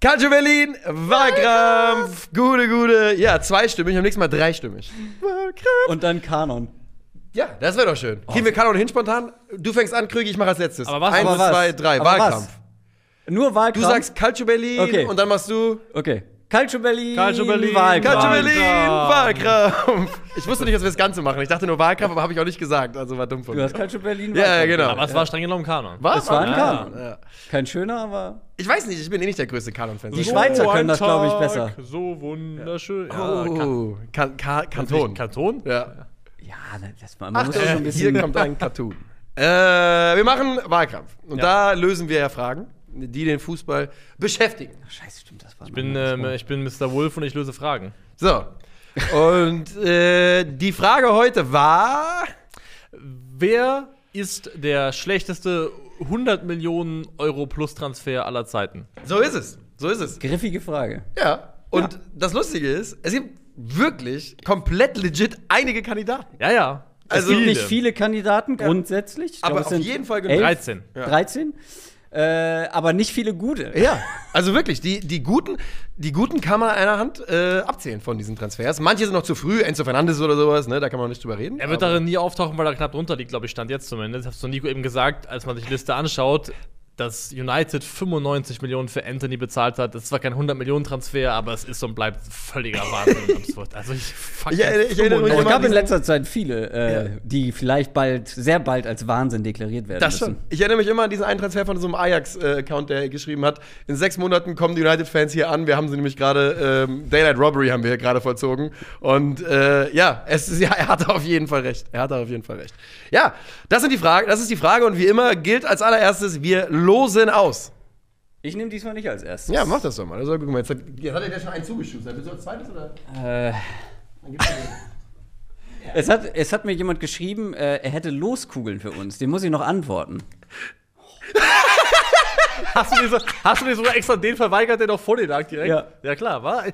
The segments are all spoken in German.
Calcio Berlin, Wahlkampf, gute, gute. Ja, zweistimmig, am nächsten Mal dreistimmig. Und dann Kanon. Ja, das wäre doch schön. Kriegen wir Kanon hin spontan? Du fängst an, Krüge, ich mache als letztes. Aber was- Eins, aber was? zwei, drei, Aber Wahlkampf. was? Nur Wahlkampf. Du sagst Calcio Berlin Okay. und dann machst du Okay. Calcio Berlin. Calcio Berlin, Wahlkampf. Calcio Berlin, Wahlkampf. Wahlkampf. Ich wusste nicht, dass wir das Ganze machen. Ich dachte nur Wahlkampf, aber habe ich auch nicht gesagt. Also war dumm von Du mir. hast Calcio Berlin. Ja, ja, Wahlkampf. genau. Aber es war streng genommen Kanon. Was? Es war ein Ja. Kanon. Ja. Kein schöner, aber. Ich weiß nicht, ich bin eh nicht der größte Kanon-Fan. Die Schweizer So können ein das, glaub ich, besser. So wunderschön. Ja, Oh, kan kan Kanton. Kanton? Ja. Ja, das war, man muss Achtung, schon ein bisschen. hier kommt ein Cartoon. äh, wir machen Wahlkampf. Und da lösen wir ja Fragen, die den Fußball beschäftigen. Scheiße, stimmt, das war. Ich bin, ähm, ich bin Mr. Wolf und ich löse Fragen. So. Und äh, die Frage heute war. Wer ist der schlechteste 100 Millionen Euro Plus Transfer aller Zeiten? So ist es. So ist es. Griffige Frage. Ja. Und das Lustige ist, es gibt wirklich komplett legit einige Kandidaten. Ja, ja. Also es gibt nicht viele Kandidaten grundsätzlich. Ich Aber glaub, es auf sind jeden Fall genug. elf, 13. Ja. 13. Äh, aber nicht viele gute. Ja, also wirklich, die, die, guten, die guten kann man an einer Hand äh, abzählen von diesen Transfers. Manche sind noch zu früh, Enzo Fernandes oder sowas, ne, da kann man nicht drüber reden. Er wird darin nie auftauchen, weil er knapp drunter liegt, glaube ich, stand jetzt zumindest. Hast du Nico eben gesagt, als man sich die Liste anschaut, dass United 95 Millionen für Anthony bezahlt hat. Das ist zwar kein 100 Millionen Transfer, aber es ist und bleibt völliger Wahnsinn absurd. Also ich fuck Ich erinnere- ich erinnere mich es immer gab in letzter Zeit viele, äh, die vielleicht bald, sehr bald als Wahnsinn deklariert werden Das müssen. schon. Ich erinnere mich immer an diesen einen Transfer von so einem Ajax-Account, der geschrieben hat: In sechs Monaten kommen die United-Fans hier an. Wir haben sie nämlich gerade, ähm, Daylight Robbery haben wir hier gerade vollzogen. Und äh, ja, es ist, ja, er hatte auf jeden Fall recht. Er hatte auf jeden Fall recht. Ja, das sind die Fragen, das ist die Frage. Und wie immer gilt als allererstes, wir losen aus. Ich nehme diesmal nicht als erstes. Ja, mach das doch mal. Also, guck mal jetzt, hat, jetzt hat er dir schon einen zugeschustert. Bist du als zweites oder? Äh, Dann gibt's den. es, hat, es hat mir jemand geschrieben, äh, er hätte Loskugeln für uns. Den muss ich noch antworten. Hast du dir, so, hast du dir sogar extra den verweigert, der noch vor dir lag direkt? Ja. Ja, klar, war.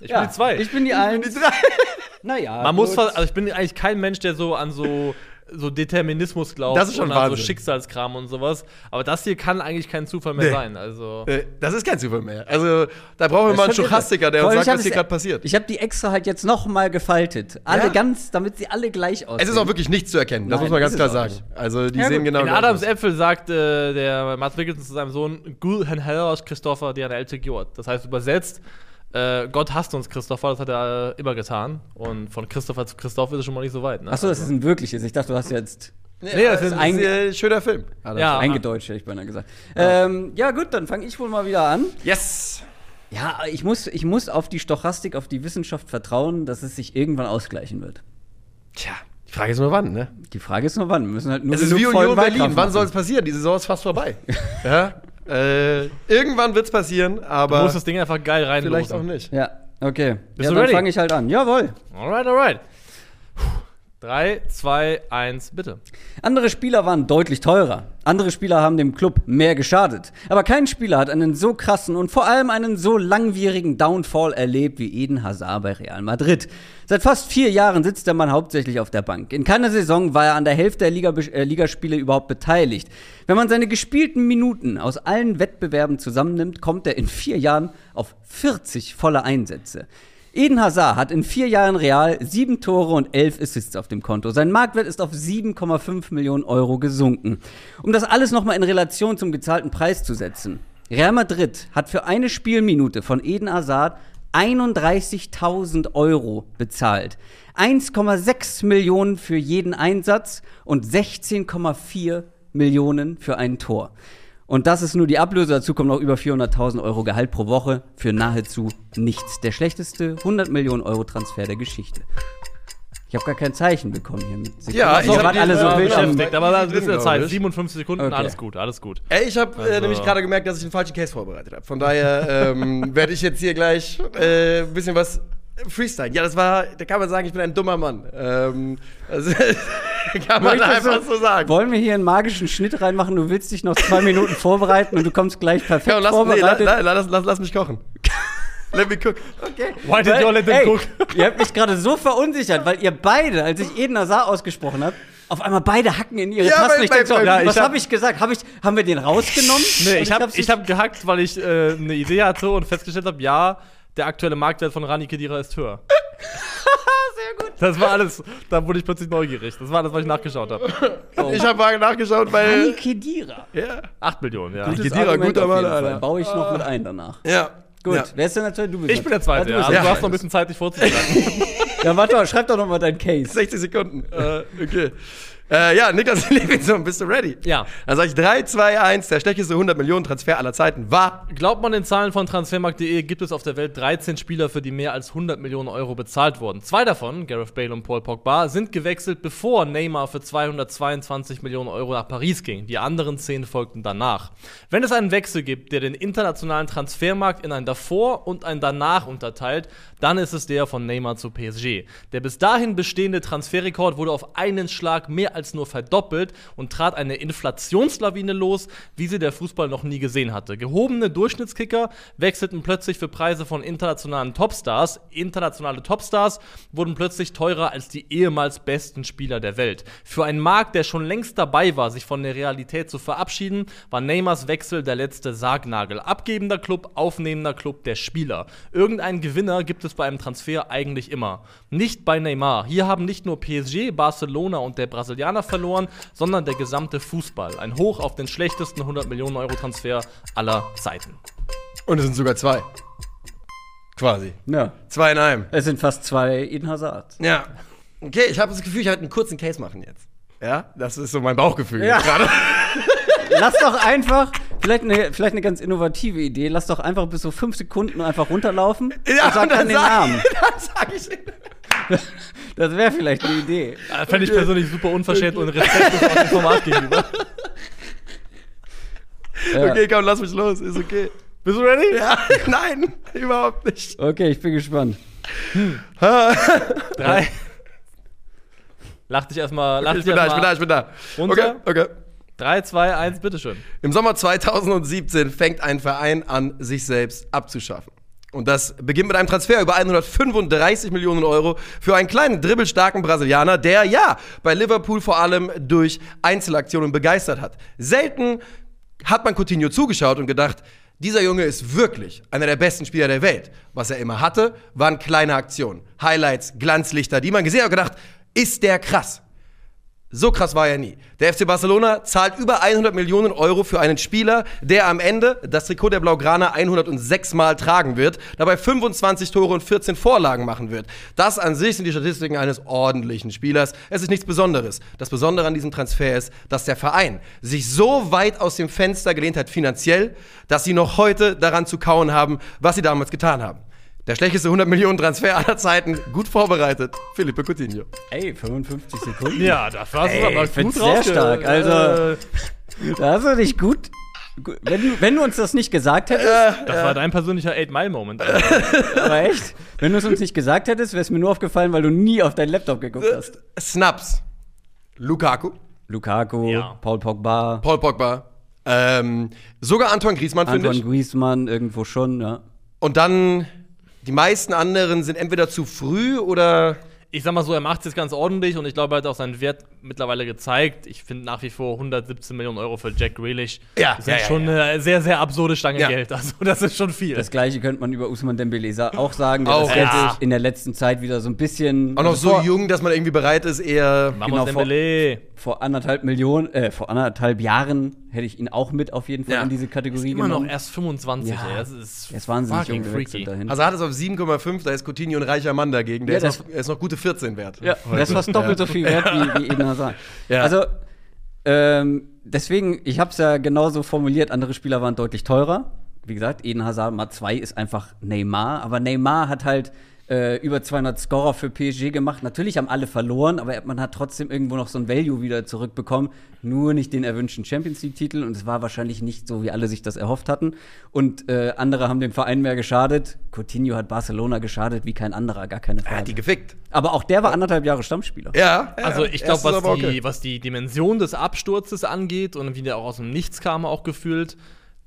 Ich Ja, bin die zwei. Ich bin die Eins. Naja. Man muss gut. fast, also ich bin eigentlich kein Mensch, der so an so, so Determinismus glaubt Das ist schon und an so Wahnsinn. Schicksalskram und sowas. Aber das hier kann eigentlich kein Zufall mehr Nee. sein. Also. Das ist kein Zufall mehr. Also, da brauchen wir Das mal einen. Stochastiker, der uns sagt, ich was hier gerade passiert. Ich habe die extra halt jetzt noch mal gefaltet. Alle Ja. ganz, damit sie alle gleich aussehen. Es ist auch wirklich nichts zu erkennen, das Nein, muss man ganz klar sagen. Also, die Ja, sehen genau In Adams aus. Äpfel sagt äh, der Mats Mikkelsen zu seinem Sohn, hader oss Christopher, der Gjord. Das heißt übersetzt, äh, Gott hasst uns Christopher, das hat er äh, immer getan. Und von Christopher zu Christoph ist es schon mal nicht so weit. Ne? Achso, das ist ein wirkliches. Ich dachte, du hast jetzt Nee, das ist ein- ein äh, schöner Film. Ja. eingedeutscht, hätte ich beinahe gesagt. Ähm, ja, gut, dann fange ich wohl mal wieder an. Yes! Ja, ich muss, ich muss auf die Stochastik, auf die Wissenschaft vertrauen, dass es sich irgendwann ausgleichen wird. Tja, die Frage ist nur wann, ne? Die Frage ist nur wann. Wir müssen halt nur Es ist wie Union Berlin. Wann soll es passieren? Die Saison ist fast vorbei. ja? Äh, irgendwann wird es passieren, Du aber musst das Ding einfach geil rein. vielleicht auch nicht. Ja, okay. Bist ja, du dann fange ich halt an. Jawohl. Alright, alright. Puh. Drei, zwei, eins, bitte. Andere Spieler waren deutlich teurer. Andere Spieler haben dem Club mehr geschadet. Aber kein Spieler hat einen so krassen und vor allem einen so langwierigen Downfall erlebt wie Eden Hazard bei Real Madrid. Seit fast vier Jahren sitzt der Mann hauptsächlich auf der Bank. In keiner Saison war er an der Hälfte der Liga äh, Ligaspiele überhaupt beteiligt. Wenn man seine gespielten Minuten aus allen Wettbewerben zusammennimmt, kommt er in vier Jahren auf 40 volle Einsätze. Eden Hazard hat in vier Jahren Real sieben Tore und elf Assists auf dem Konto. Sein Marktwert ist auf 7,5 Millionen Euro gesunken. Um das alles nochmal in Relation zum gezahlten Preis zu setzen. Real Madrid hat für eine Spielminute von Eden Hazard 31.000 Euro bezahlt. 1,6 Millionen für jeden Einsatz und 16,4 Millionen für ein Tor. Und das ist nur die Ablöse. Dazu kommen noch über 400.000 Euro Gehalt pro Woche für nahezu nichts. Der schlechteste 100 Millionen Euro Transfer der Geschichte. Ich habe gar kein Zeichen bekommen hier mit. Sie Ja, ich so hab gerade die- alle so beschäftigt, aber da drin, ist der Zeit. ich. 57 Sekunden, Okay. alles gut, alles gut. Ey, ich habe äh, Also- nämlich gerade gemerkt, dass ich einen falschen Case vorbereitet habe. Von daher ähm, werde ich jetzt hier gleich äh, ein bisschen was freestylen. Ja, das war, da kann man sagen, ich bin ein dummer Mann. Ähm, also, kann man einfach so sagen. Wollen wir hier einen magischen Schnitt reinmachen? Du willst dich noch zwei Minuten vorbereiten und du kommst gleich perfekt Ja, lass, nee, la, vorbereitet. la, la, lass, lass, lass mich kochen. Let me cook. Okay. Why did you let them Ey, cook? Ihr habt mich gerade so verunsichert, weil ihr beide, als ich Eden Hazard ausgesprochen habe, auf einmal beide hacken in ihre Ja, Tasten. Ich denk so, ja, was ich hab- habe ich gesagt? Hab ich, haben wir den rausgenommen? Nee, ich habe ich hab gehackt, weil ich äh, eine Idee hatte und festgestellt habe, ja, der aktuelle Marktwert von Rani Kedira ist höher. Sehr gut. Das war alles, da wurde ich plötzlich neugierig. Das war das, was ich nachgeschaut habe. Ich habe mal nachgeschaut, Rani weil. Kedira. Ja. 8 Millionen, ja. Gutes Kedira, Argument guter Mann. Alter. Baue ich noch mit ein danach. Ja. Gut, Ja. wer ist denn der zweite? Du bist Ich bin der Zweite, du ja. Also, der du hast noch ein bisschen Zeit, dich vorzubereiten. Ja, warte mal, schreib doch noch mal deinen Case. 60 Sekunden. Äh, okay. Äh, ja, Niklas Levinson, bist du ready? Ja. Dann sag ich 3, 2, 1. Der schlechteste 100 Millionen Transfer aller Zeiten war. Glaubt man den Zahlen von Transfermarkt.de, gibt es auf der Welt 13 Spieler, für die mehr als 100 Millionen Euro bezahlt wurden. Zwei davon, Gareth Bale und Paul Pogba, sind gewechselt, bevor Neymar für 222 Millionen Euro nach Paris ging. Die anderen 10 folgten danach. Wenn es einen Wechsel gibt, der den internationalen Transfermarkt in ein Davor und ein Danach unterteilt, dann ist es der von Neymar zu PSG. Der bis dahin bestehende Transferrekord wurde auf einen Schlag mehr als nur verdoppelt und trat eine Inflationslawine los, wie sie der Fußball noch nie gesehen hatte. Gehobene Durchschnittskicker wechselten plötzlich für Preise von internationalen Topstars. Internationale Topstars wurden plötzlich teurer als die ehemals besten Spieler der Welt. Für einen Markt, der schon längst dabei war, sich von der Realität zu verabschieden, war Neymars Wechsel der letzte Sargnagel. Abgebender Club, aufnehmender Club der Spieler. Irgendeinen Gewinner gibt es bei einem Transfer eigentlich immer. Nicht bei Neymar. Hier haben nicht nur PSG, Barcelona und der Brasilianer verloren, sondern der gesamte Fußball. Ein Hoch auf den schlechtesten 100 Millionen Euro Transfer aller Zeiten. Und es sind sogar zwei. Quasi. Ja, Zwei in einem. es sind fast zwei Eden Hazard. Ja. Okay, ich habe das Gefühl, ich werde einen kurzen Case machen jetzt. Ja, das ist so mein Bauchgefühl Ja. gerade. Lass doch einfach, vielleicht eine, vielleicht eine ganz innovative Idee, lass doch einfach bis so fünf Sekunden einfach runterlaufen und sag dann den sag- Namen. Dann sag ich. Das wäre vielleicht eine Idee. Äh, Fände ich persönlich super unverschämt und respektlos dem Format gegenüber. Ja. Okay, komm, lass mich los. Ist okay. Bist du ready? Ja, nein, überhaupt nicht. Okay, ich bin gespannt. Drei. Lach dich erstmal. Lach Ich bin da, ich bin da, ich bin da. Runter? Okay, okay. 3, 2, 1, bitteschön. Im Sommer 2017 fängt ein Verein an, sich selbst abzuschaffen. Und das beginnt mit einem Transfer über 135 Millionen Euro für einen kleinen, dribbelstarken Brasilianer, der ja bei Liverpool vor allem durch Einzelaktionen begeistert hat. Selten hat man Coutinho zugeschaut und gedacht, dieser Junge ist wirklich einer der besten Spieler der Welt. Was er immer hatte, waren kleine Aktionen, Highlights, Glanzlichter, die man gesehen hat und gedacht, ist der krass. So krass war er nie. Der FC Barcelona zahlt über 100 Millionen Euro für einen Spieler, der am Ende das Trikot der Blaugrana 106 Mal tragen wird, dabei 25 Tore und 14 Vorlagen machen wird. Das an sich sind die Statistiken eines ordentlichen Spielers. Es ist nichts Besonderes. Das Besondere an diesem Transfer ist, dass der Verein sich so weit aus dem Fenster gelehnt hat finanziell, dass sie noch heute daran zu kauen haben, was sie damals getan haben. Der schlechteste 100 Millionen Transfer aller Zeiten, gut vorbereitet, Felipe Coutinho. Ey, 55 Sekunden. Ja, das war Ey, aber gut sehr stark, also- Äh, Da hast du dich gut. gut wenn, du, wenn du uns das nicht gesagt hättest, das war dein persönlicher 8-Mile-Moment. aber echt, wenn du es uns nicht gesagt hättest, wäre es mir nur aufgefallen, weil du nie auf deinen Laptop geguckt hast. Snaps. Lukaku, Lukaku, Ja. Paul Pogba, Paul Pogba, ähm, sogar Antoine Griezmann, finde Antoine ich. Griezmann irgendwo schon, ja. Und dann, die meisten anderen sind entweder zu früh oder. Ich sag mal so, er macht es jetzt ganz ordentlich und ich glaube, er hat auch seinen Wert mittlerweile gezeigt. Ich finde nach wie vor 117 Millionen Euro für Jack Grealish. Ja, das ist ja, ja, schon eine sehr, sehr absurde Stange Ja. Geld. Also, das ist schon viel. Das gleiche könnte man über Usman Dembele auch sagen, der Auch, das jetzt ja. in der letzten Zeit wieder so ein bisschen Auch noch so vor, jung, dass man irgendwie bereit ist, eher. Vamos genau, vor- Dembele. vor anderthalb Millionen, äh, vor anderthalb Jahren hätte ich ihn auch mit auf jeden Fall Ja. in diese Kategorie Immer noch genommen. erst 25. Ja. ey. Das ist, Er ist wahnsinnig jung gewechselt dahin. Also er hat es auf 7,5, da ist Coutinho ein reicher Mann dagegen. Der Ja, ist, noch, ist noch gute 14 wert. Ja, das ist fast doppelt so viel wert wie, wie Eden Hazard. Ja. Also, ähm, deswegen, ich habe es ja genauso formuliert, andere Spieler waren deutlich teurer. Wie gesagt, Eden Hazard mal 2 ist einfach Neymar, aber Neymar hat halt äh, über 200 Scorer für PSG gemacht. Natürlich haben alle verloren, aber man hat trotzdem irgendwo noch so ein Value wieder zurückbekommen. Nur nicht den erwünschten Champions League-Titel und es war wahrscheinlich nicht so, wie alle sich das erhofft hatten. Und äh, andere haben dem Verein mehr geschadet. Coutinho hat Barcelona geschadet wie kein anderer, gar keine Er Frage. hat die gefickt. aber auch der war anderthalb Jahre Stammspieler. Ja. ja Also ich glaube, was, okay. was die Dimension des Absturzes angeht und wie der auch aus dem Nichts kam, auch gefühlt,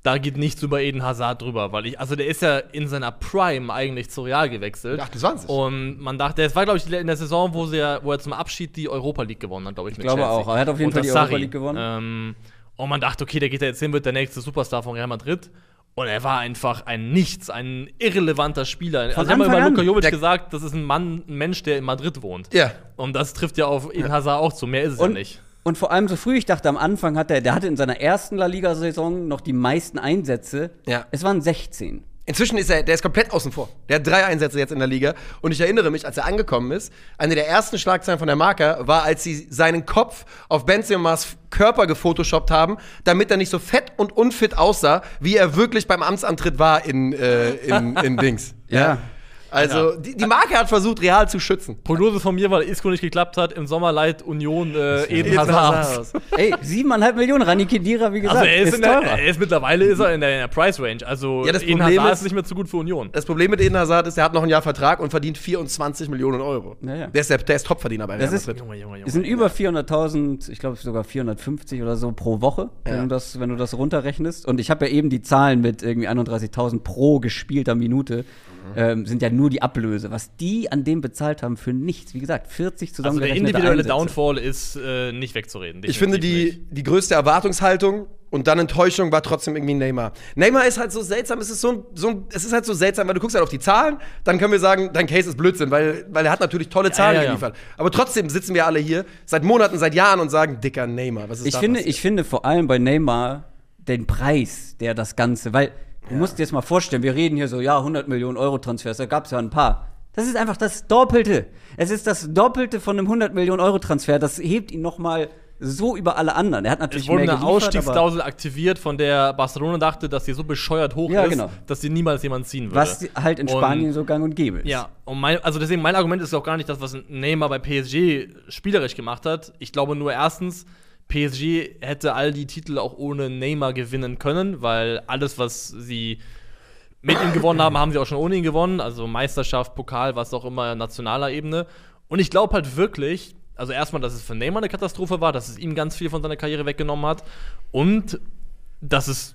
da geht nichts über Eden Hazard drüber, weil ich, also der ist ja in seiner Prime eigentlich zu Real gewechselt. 28. Und man dachte, es war, glaube ich, in der Saison, wo, sie, ja- wo er zum Abschied die Europa League gewonnen hat, glaube ich. Ich glaube auch. Er hat auf jeden Fall die Europa League gewonnen. Ähm, und man dachte, okay, der geht da jetzt hin, wird der nächste Superstar von Real Madrid. Und er war einfach ein Nichts, ein irrelevanter Spieler. Von also haben wir Anfang über. Luka Jovic gesagt, das ist ein Mann, ein Mensch, der in Madrid wohnt. Ja. Und das trifft ja auf Eden Hazard auch zu. Mehr ist es ja Und, nicht. Und vor allem so früh, ich dachte am Anfang hat er, der hatte in seiner ersten La Liga-Saison noch die meisten Einsätze. Ja. Es waren 16. Inzwischen ist er, der ist komplett außen vor. Der hat drei Einsätze jetzt in der Liga. Und ich erinnere mich, als er angekommen ist, eine der ersten Schlagzeilen von der Marker war, als sie seinen Kopf auf Benzemas Körper gefotoshoppt haben, damit er nicht so fett und unfit aussah, wie er wirklich beim Amtsantritt war in, äh, in, in Dings. Ja. Also, die, die Marke hat versucht, Real zu schützen. Prognose von mir, weil Isco nicht geklappt hat, im Sommer leiht Union äh, Eden Hazard. Ey, siebeneinhalb Millionen, Rani Kedira, wie gesagt, Also er ist, in der, er ist mittlerweile ist er in der, in der Price Range. Also Ja, das Eden Problem Hazard ist- ist nicht mehr zu gut für Union. Das Problem mit Eden Hazard ist, er hat noch ein Jahr Vertrag und verdient 24 Millionen Euro. Ja, ja. Der ist, der, der ist Topverdiener bei Real Das ist- Madrid. Junge, Junge, Junge. Es sind über 400.000, ich glaube sogar 450 oder so pro Woche, Ja. wenn, du das, wenn du das runterrechnest. Und ich habe ja eben die Zahlen mit irgendwie 31.000 pro gespielter Minute. Mhm. Ähm, sind ja nur die Ablöse. Was die an dem bezahlt haben für nichts. Wie gesagt, 40 also der individuelle Einsätze. Downfall ist äh, nicht wegzureden. Ich finde, die, die größte Erwartungshaltung und dann Enttäuschung war trotzdem irgendwie Neymar. Neymar ist halt so seltsam, es ist so, ein- so ein, es ist halt so seltsam, weil du guckst halt auf die Zahlen, dann können wir sagen, dein Case ist Blödsinn, weil, weil er hat natürlich tolle Zahlen ja, ja. geliefert. Aber trotzdem sitzen wir alle hier seit Monaten, seit Jahren und sagen, dicker Neymar, was ist Ich da finde, passiert? ich finde vor allem bei Neymar den Preis, der das Ganze, weil du musst dir jetzt mal vorstellen, wir reden hier so, ja, 100 Millionen Euro Transfers, da gab es ja ein paar. Das ist einfach das Doppelte. Es ist das Doppelte von einem 100 Millionen Euro Transfer. Das hebt ihn noch mal so über alle anderen. Er hat natürlich Es wurde mehr eine Ausstiegsklausel aktiviert, von der Barcelona dachte, dass sie so bescheuert hoch Ja, ist, genau. dass sie niemals jemand ziehen würde. was halt in Und- Spanien so gang und gäbe ist. Ja, und mein, also deswegen mein Argument ist auch gar nicht das, was Neymar bei PSG spielerisch gemacht hat. Ich glaube nur erstens, PSG hätte all die Titel auch ohne Neymar gewinnen können, weil alles, was sie mit ihm gewonnen haben, haben sie auch schon ohne ihn gewonnen. Also Meisterschaft, Pokal, was auch immer, nationaler Ebene. Und ich glaube halt wirklich, also erstmal, dass es für Neymar eine Katastrophe war, dass es ihm ganz viel von seiner Karriere weggenommen hat. Und dass es.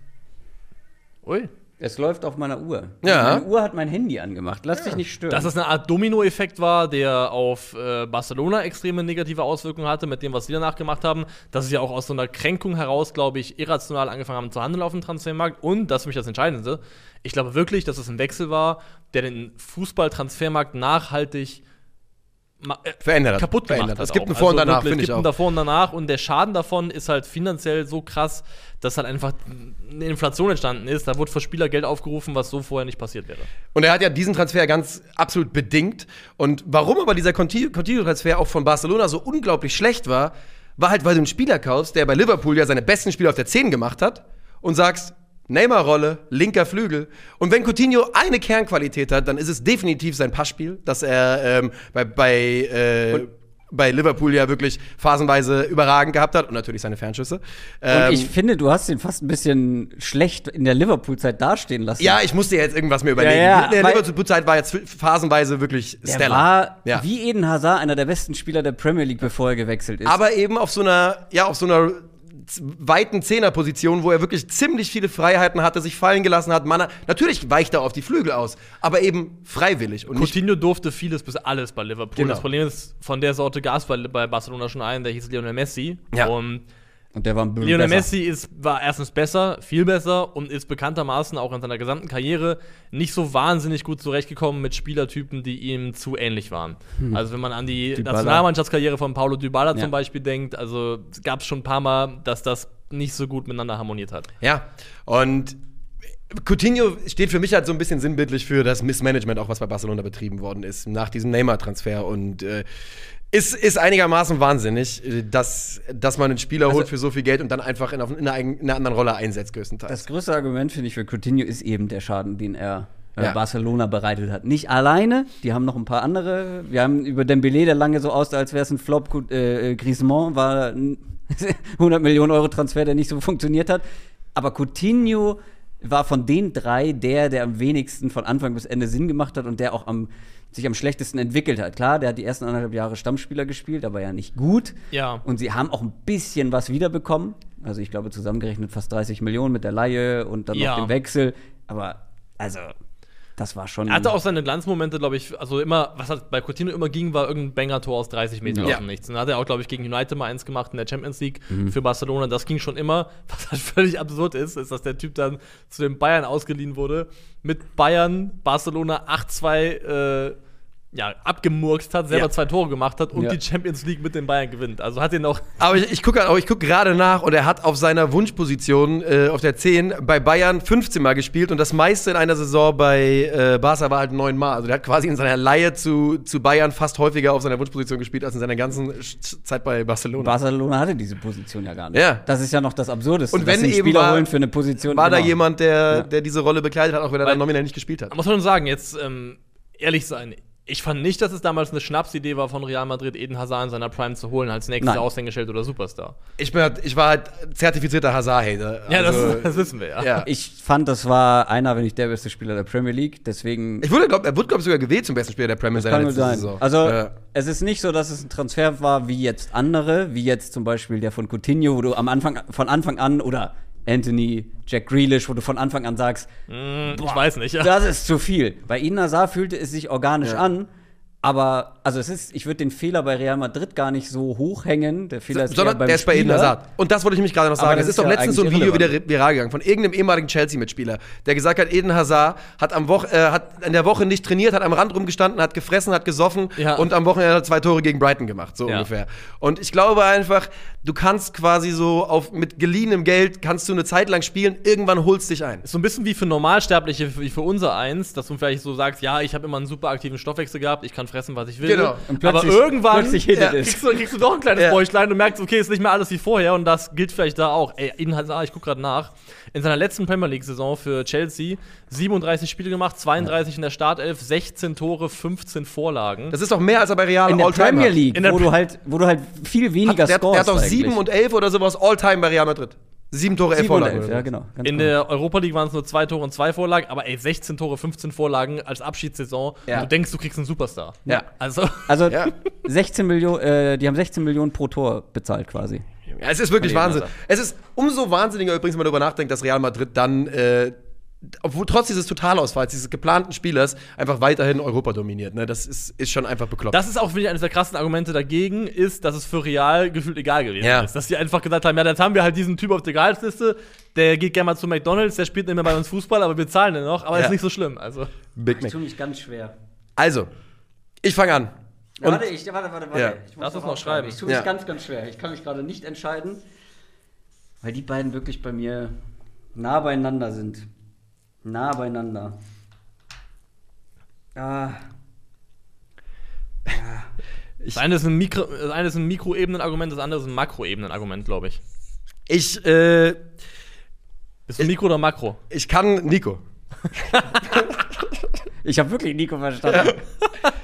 Ui. Es läuft auf meiner Uhr. Ja. Meine Uhr hat mein Handy angemacht. Lass dich nicht stören. Dass das eine Art Dominoeffekt war, der auf äh, Barcelona extreme negative Auswirkungen hatte, mit dem, was sie danach gemacht haben. Dass sie ja auch aus so einer Kränkung heraus, glaube ich, irrational angefangen haben zu handeln auf dem Transfermarkt. Und, das ist für mich das Entscheidendste, ich glaube wirklich, dass es ein Wechsel war, der den Fußballtransfermarkt nachhaltig äh, Verändert hat. kaputt gemacht Verändert. hat. Es gibt auch. ein Vor- und Also Danach, finde Es ich gibt ein auch. Davor und Danach und der Schaden davon ist halt finanziell so krass, dass halt einfach eine Inflation entstanden ist. Da wurde für Spieler Geld aufgerufen, was so vorher nicht passiert wäre. Und er hat ja diesen Transfer ganz absolut bedingt. Und warum aber dieser Conti- Coutinho-Transfer auch von Barcelona so unglaublich schlecht war, war halt, weil du einen Spieler kaufst, der bei Liverpool ja seine besten Spiele auf der 10 gemacht hat und sagst, Neymar-Rolle, linker Flügel. Und wenn Coutinho eine Kernqualität hat, dann ist es definitiv sein Passspiel, dass er ähm, bei, bei, äh, bei Liverpool ja wirklich phasenweise überragend gehabt hat und natürlich seine Fernschüsse. und Ähm, ich finde, du hast ihn fast ein bisschen schlecht in der Liverpool-Zeit dastehen lassen. ja, ich musste jetzt irgendwas mir überlegen. Ja, ja, In der Liverpool-Zeit war jetzt phasenweise wirklich Der stellar. war Ja. wie Eden Hazard einer der besten Spieler der Premier League, bevor er gewechselt ist. aber eben auf so einer, ja, auf so einer weiten Zehnerposition, wo er wirklich ziemlich viele Freiheiten hatte, sich fallen gelassen hat. Man, natürlich weicht er auf die Flügel aus, aber eben freiwillig und Coutinho durfte vieles bis alles bei Liverpool. Genau. Das Problem ist, von der Sorte Gas bei, bei Barcelona schon ein, der hieß Lionel Messi. Ja. Und und der war ein bisschen Lionel besser. Messi ist, war erstens besser, viel besser und ist bekanntermaßen auch in seiner gesamten Karriere nicht so wahnsinnig gut zurechtgekommen mit Spielertypen, die ihm zu ähnlich waren. Also wenn man an die Hm. Dybala. Nationalmannschaftskarriere von Paulo Dybala Ja. zum Beispiel denkt, also gab es schon ein paar Mal, dass das nicht so gut miteinander harmoniert hat. Ja, und Coutinho steht für mich halt so ein bisschen sinnbildlich für das Missmanagement, auch was bei Barcelona betrieben worden ist, nach diesem Neymar-Transfer. Und äh, ist, ist einigermaßen wahnsinnig, äh, dass, dass man einen Spieler Also- holt für so viel Geld und dann einfach in, auf- in, einer, in einer anderen Rolle einsetzt, größtenteils. Das größte Argument, finde ich, für Coutinho ist eben der Schaden, den er äh, Ja. Barcelona bereitet hat. Nicht alleine, die haben noch ein paar andere. Wir haben über Dembele, der lange so aussah, als wäre es ein Flop. Äh, äh, Griezmann war ein 100 Millionen Euro Transfer, der nicht so funktioniert hat. Aber Coutinho war von den drei der, der am wenigsten von Anfang bis Ende Sinn gemacht hat und der auch am sich am schlechtesten entwickelt hat. Klar, der hat die ersten anderthalb Jahre Stammspieler gespielt, aber ja nicht gut. Ja. Und sie haben auch ein bisschen was wiederbekommen. Also ich glaube zusammengerechnet fast 30 Millionen mit der Laie und dann Ja. noch dem Wechsel. Aber also, das war schon. Er hatte auch seine Glanzmomente, glaube ich, also immer, was halt bei Coutinho immer ging, war irgendein Banger-Tor aus 30 Metern Ja. aus dem Nichts. Und dann hat er auch, glaube ich, gegen United mal eins gemacht in der Champions League Mhm. für Barcelona. Das ging schon immer. Was halt völlig absurd ist, ist, dass der Typ dann zu den Bayern ausgeliehen wurde, mit Bayern Barcelona 8-2 äh, ja, abgemurkst hat, selber Ja. zwei Tore gemacht hat und Ja. die Champions League mit den Bayern gewinnt. Also hat ihn auch Aber ich, ich gucke guck gerade nach und er hat auf seiner Wunschposition äh, auf der 10 bei Bayern 15 Mal gespielt und das meiste in einer Saison bei äh, Barca war halt neun Mal. Also der hat quasi in seiner Leihe zu, zu Bayern fast häufiger auf seiner Wunschposition gespielt als in seiner ganzen Sch- Zeit bei Barcelona. Barcelona hatte diese Position ja gar nicht. Ja. Das ist ja noch das Absurdeste. Und wenn dass sie eben Spieler war- holen für eine Position. war da genau. jemand, der, Ja. der diese Rolle bekleidet hat, auch wenn er Weil- dann nominell nicht gespielt hat. muss man schon sagen, jetzt ähm, ehrlich sein. Ich fand nicht, dass es damals eine Schnapsidee war von Real Madrid, Eden Hazard in seiner Prime zu holen als nächstes Nein. Aushängeschild oder Superstar. Ich, bin halt, ich war halt zertifizierter Hazard-Hater. Ja, Also, das, das wissen wir ja. ja. Ich fand, das war einer, wenn nicht der beste Spieler der Premier League. Deswegen Ich wurde, glaub, er wurde, glaube ich, sogar gewählt zum besten Spieler der Premier League kann nur letzten sein. Saison. Also, ja. es ist nicht so, dass es ein Transfer war wie jetzt andere, wie jetzt zum Beispiel der von Coutinho, wo du am Anfang, von Anfang an, oder Anthony, Jack Grealish, wo du von Anfang an sagst, Hm, ich weiß nicht. Ja. das ist zu viel. Bei Eden Hazard fühlte es sich organisch Ja. an. Aber, also es ist, ich würde den Fehler bei Real Madrid gar nicht so hoch hängen. Der Fehler ist Sondern beim der ist bei Eden. Hazard. Und das wollte ich nämlich gerade noch sagen. das Es ist ist doch ja letztens so ein Video wieder viral gegangen von irgendeinem ehemaligen Chelsea-Mitspieler, der gesagt hat, Eden Hazard hat am Woche, äh, hat in der Woche nicht trainiert, hat am Rand rumgestanden, hat gefressen, hat gesoffen Ja. und am Wochenende hat er zwei Tore gegen Brighton gemacht, so Ja. ungefähr. Und ich glaube einfach, du kannst quasi so auf mit geliehenem Geld kannst du eine Zeit lang spielen, irgendwann holst dich ein. Ist so ein bisschen wie für Normalsterbliche, wie für unser eins, dass du vielleicht so sagst, ja, ich habe immer einen super aktiven Stoffwechsel gehabt, ich kann fressen, was ich will. Genau. Und Aber plötzlich- irgendwann plötzlich ja, kriegst, du, kriegst du doch ein kleines Ja. Bäuchlein und merkst, okay, ist nicht mehr alles wie vorher und das gilt vielleicht da auch. Ey, Eden Hazard, ich guck gerade nach, in seiner letzten Premier League-Saison für Chelsea 37 Spiele gemacht, 32 in der Startelf, 16 Tore, 15 Vorlagen. Das ist doch mehr als er bei Real In der Premier hat. League, In der wo, du halt, wo du halt viel weniger Hat, der, der hat doch scorest sieben eigentlich. und elf oder sowas All-Time bei Real Madrid. Sieben Tore, elf Vorlagen. elf, ja genau. ganz in genau. der Europa League waren es nur zwei Tore und zwei Vorlagen, aber ey, 16 Tore, 15 Vorlagen als Abschiedssaison. Ja. Du denkst, du kriegst einen Superstar. Ja. Also, Also Ja. 16 Millionen, äh, die haben 16 Millionen pro Tor bezahlt quasi. Ja, es ist wirklich Wahnsinn. Hazard. Es ist umso wahnsinniger übrigens, wenn man darüber nachdenkt, dass Real Madrid dann, äh, obwohl trotz dieses Totalausfalls, dieses geplanten Spielers, einfach weiterhin Europa dominiert. Ne? Das ist, ist schon einfach bekloppt. das ist auch, finde ich, eines der krassen Argumente dagegen, ist, dass es für Real gefühlt egal gewesen Ja. ist. Dass die einfach gesagt haben, ja, jetzt haben wir halt diesen Typ auf der Gehaltsliste, der geht gerne mal zu McDonalds, der spielt nicht mehr bei uns Fußball, aber wir zahlen den noch, aber Ja. ist nicht so schlimm. Also, Big Mac. tue mich ganz schwer. Also, ich fange an. Und warte, ich, warte, warte, warte. Ja. Ich muss Lass uns noch noch schreiben. Ich tue mich Ja. ganz, ganz schwer. Ich kann mich gerade nicht entscheiden, weil die beiden wirklich bei mir nah beieinander sind. Nah beieinander. Ah. das eine ist ein, Mikro, das eine ist ein Mikroebenen-Argument, das andere ist ein Makroebenen-Argument, glaube ich. ich, äh, Bist du Mikro oder Makro? ich kann Nico. Ich habe wirklich Nico verstanden.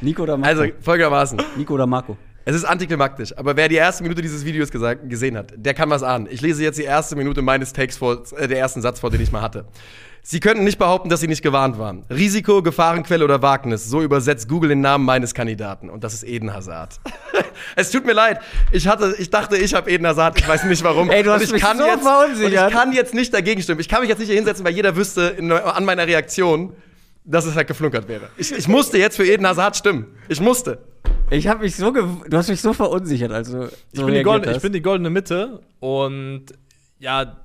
Nico oder Marco? Also, folgendermaßen. Nico oder Marco? Es ist antiklimaktisch, aber wer die erste Minute dieses Videos gesagt, gesehen hat, der kann was ahnen. Ich lese jetzt die erste Minute meines Takes vor, äh, der ersten Satz vor, den ich mal hatte. Sie könnten nicht behaupten, dass Sie nicht gewarnt waren. Risiko, Gefahrenquelle oder Wagnis. So übersetzt Google den Namen meines Kandidaten. Und das ist Eden Hazard. es tut mir leid. Ich, hatte, ich dachte, ich habe Eden Hazard. Ich weiß nicht warum. Ey, du hast und ich mich kann so jetzt, verunsichert. Und ich kann jetzt nicht dagegen stimmen. Ich kann mich jetzt nicht hier hinsetzen, weil jeder wüsste in, an meiner Reaktion, dass es halt geflunkert wäre. Ich, ich musste jetzt für Eden Hazard stimmen. Ich musste. Ich habe mich so du hast mich so verunsichert, also Ich, so bin die goldene, ich bin die goldene Mitte und ja,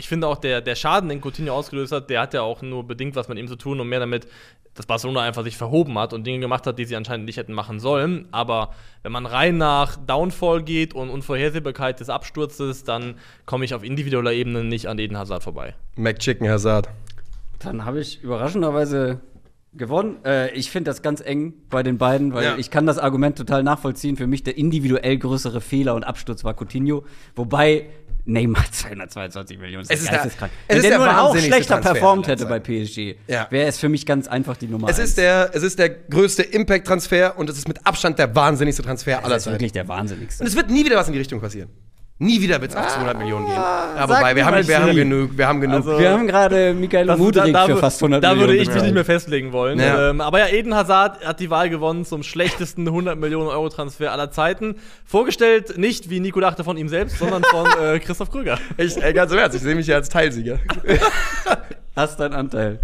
ich finde auch der, der Schaden, den Coutinho ausgelöst hat, der hat ja auch nur bedingt was mit ihm zu tun und mehr damit, dass Barcelona einfach sich verhoben hat und Dinge gemacht hat, die sie anscheinend nicht hätten machen sollen. Aber wenn man rein nach Downfall geht und Unvorhersehbarkeit des Absturzes, dann komme ich auf individueller Ebene nicht an Eden Hazard vorbei. McChicken Hazard. Dann habe ich überraschenderweise gewonnen. Äh, ich finde das ganz eng bei den beiden, weil Ja. ich kann das Argument total nachvollziehen. Für mich der individuell größere Fehler und Absturz war Coutinho, wobei Neymar 222 Millionen Es ist der- geisteskrank. es Wenn ist der nur auch schlechter Transfer performt aller hätte bei. PSG, Ja. wäre es für mich ganz einfach die Nummer Es eins. ist, der, es ist der größte Impact-Transfer und es ist mit Abstand der wahnsinnigste Transfer aller das ist Zeiten. wirklich der wahnsinnigste. Und es wird nie wieder was in die Richtung passieren. Nie wieder wird es auf 200 Millionen gehen. Sag wobei, wir haben, wir haben genug. Wir haben genug. Also- Wir haben gerade Michael Das- Mudrik da- da für fast 100 Da Millionen. würde ich mich nicht mehr festlegen wollen. Ja. Ähm, aber ja, Eden Hazard hat die Wahl gewonnen zum schlechtesten 100 Millionen Euro Transfer aller Zeiten. Vorgestellt nicht, wie Nico dachte, von ihm selbst, sondern von äh, Christoph Krüger. ich, ey, ganz im Ernst, ich sehe mich ja als Teilsieger. Hast deinen Anteil.